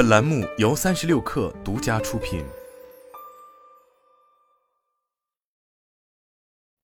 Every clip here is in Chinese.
本栏目由三十六氪独家出品。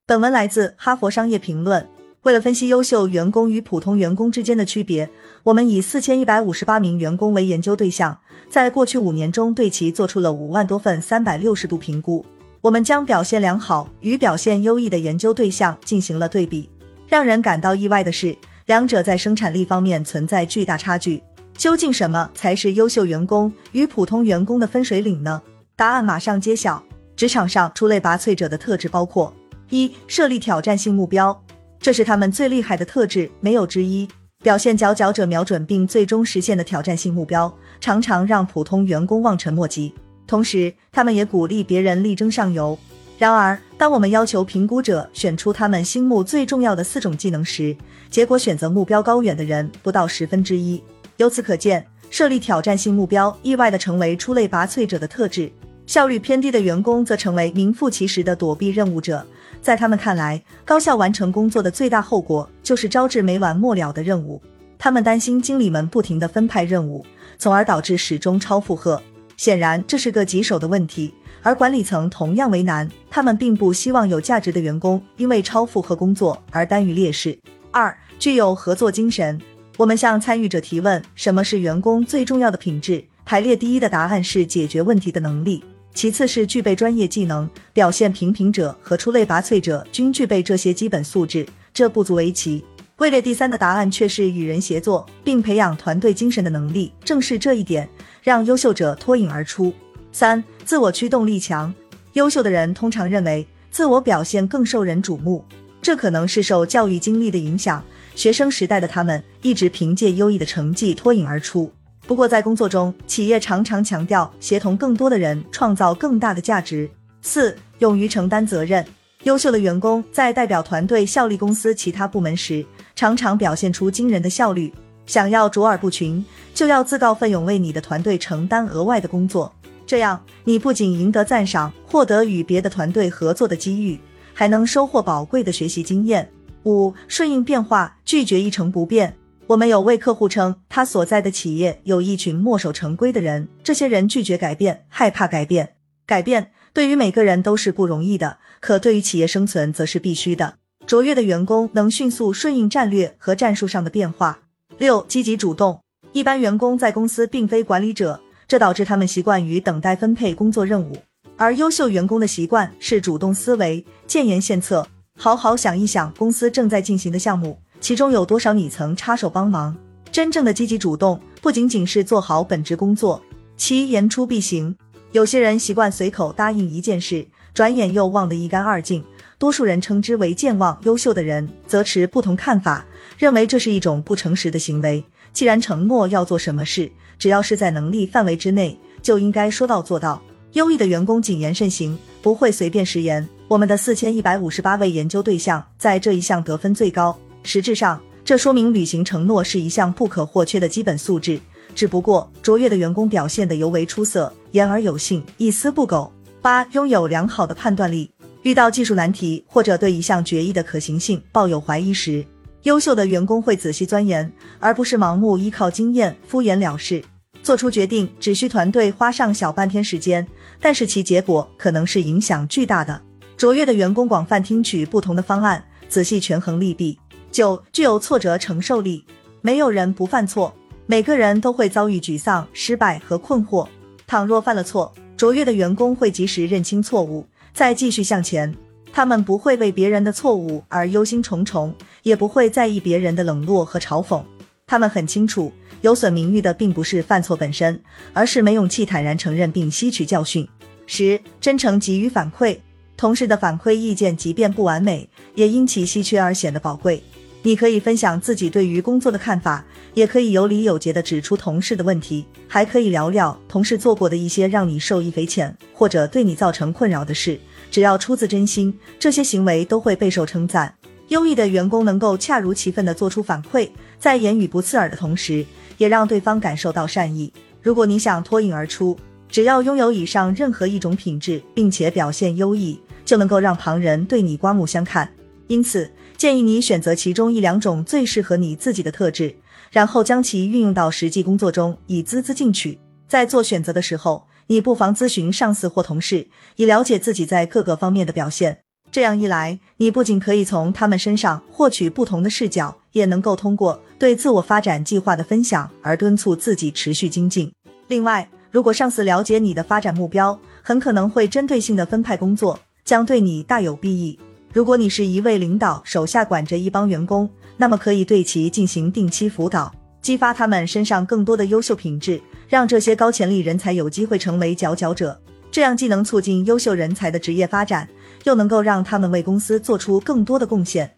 本文来自《哈佛商业评论》。为了分析优秀员工与普通员工之间的区别，我们以四千一百五十八名员工为研究对象，在过去五年中对其做出了五万多份三百六十度评估。我们将表现良好与表现优异的研究对象进行了对比。让人感到意外的是，两者在生产力方面存在巨大差距。究竟什么才是优秀员工与普通员工的分水岭呢？答案马上揭晓。职场上出类拔萃者的特质包括：一、设立挑战性目标，这是他们最厉害的特质，没有之一。表现佼佼者瞄准并最终实现的挑战性目标，常常让普通员工望尘莫及。同时，他们也鼓励别人力争上游。然而，当我们要求评估者选出他们心目最重要的四种技能时，结果选择目标高远的人不到十分之一。由此可见，设立挑战性目标意外的成为出类拔萃者的特质。效率偏低的员工则成为名副其实的躲避任务者。在他们看来，高效完成工作的最大后果就是招致没完没了的任务。他们担心经理们不停地分派任务，从而导致始终超负荷。显然，这是个棘手的问题。而管理层同样为难，他们并不希望有价值的员工因为超负荷工作而耽于劣势。二、具有合作精神。我们向参与者提问：什么是员工最重要的品质？排列第一的答案是解决问题的能力，其次是具备专业技能。表现平平者和出类拔萃者均具备这些基本素质，这不足为奇。位列第三的答案却是与人协作并培养团队精神的能力。正是这一点，让优秀者脱颖而出。三、自我驱动力强。优秀的人通常认为自我表现更受人瞩目，这可能是受教育经历的影响。学生时代的他们一直凭借优异的成绩脱颖而出。不过，在工作中，企业常常强调协同更多的人创造更大的价值。四、勇于承担责任。优秀的员工在代表团队效力公司其他部门时，常常表现出惊人的效率。想要卓尔不群，就要自告奋勇为你的团队承担额外的工作。这样，你不仅赢得赞赏，获得与别的团队合作的机遇，还能收获宝贵的学习经验。五、顺应变化，拒绝一成不变。我们有位客户称，他所在的企业有一群墨守成规的人，这些人拒绝改变，害怕改变。改变对于每个人都是不容易的，可对于企业生存则是必须的。卓越的员工能迅速顺应战略和战术上的变化。六、积极主动。一般员工在公司并非管理者，这导致他们习惯于等待分配工作任务，而优秀员工的习惯是主动思维，建言献策。好好想一想，公司正在进行的项目，其中有多少你曾插手帮忙？真正的积极主动，不仅仅是做好本职工作。七言出必行。有些人习惯随口答应一件事，转眼又忘得一干二净。多数人称之为健忘。优秀的人则持不同看法，认为这是一种不诚实的行为。既然承诺要做什么事，只要是在能力范围之内，就应该说到做到。优异的员工谨言慎行，不会随便食言。我们的四千一百五十八位研究对象在这一项得分最高。实质上，这说明履行承诺是一项不可或缺的基本素质。只不过，卓越的员工表现得尤为出色，言而有信，一丝不苟。八、拥有良好的判断力。遇到技术难题或者对一项决议的可行性抱有怀疑时，优秀的员工会仔细钻研，而不是盲目依靠经验敷衍了事。做出决定只需团队花上小半天时间，但是其结果可能是影响巨大的。卓越的员工广泛听取不同的方案，仔细权衡利弊。九，具有挫折承受力。没有人不犯错，每个人都会遭遇沮丧、失败和困惑。倘若犯了错，卓越的员工会及时认清错误，再继续向前。他们不会为别人的错误而忧心忡忡，也不会在意别人的冷落和嘲讽。他们很清楚，有损名誉的并不是犯错本身，而是没勇气坦然承认并吸取教训。十，真诚给予反馈。同事的反馈意见，即便不完美，也因其稀缺而显得宝贵。你可以分享自己对于工作的看法，也可以有理有节地指出同事的问题，还可以聊聊同事做过的一些让你受益匪浅或者对你造成困扰的事。只要出自真心，这些行为都会备受称赞。优异的员工能够恰如其分地做出反馈，在言语不刺耳的同时，也让对方感受到善意。如果你想脱颖而出，只要拥有以上任何一种品质，并且表现优异。就能够让旁人对你刮目相看，因此建议你选择其中一两种最适合你自己的特质，然后将其运用到实际工作中，以孜孜进取。在做选择的时候，你不妨咨询上司或同事，以了解自己在各个方面的表现。这样一来，你不仅可以从他们身上获取不同的视角，也能够通过对自我发展计划的分享而敦促自己持续精进。另外，如果上司了解你的发展目标，很可能会针对性的分派工作，将对你大有裨益。如果你是一位领导，手下管着一帮员工，那么可以对其进行定期辅导，激发他们身上更多的优秀品质，让这些高潜力人才有机会成为佼佼者。这样既能促进优秀人才的职业发展，就能够让他们为公司做出更多的贡献。